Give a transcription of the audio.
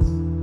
out.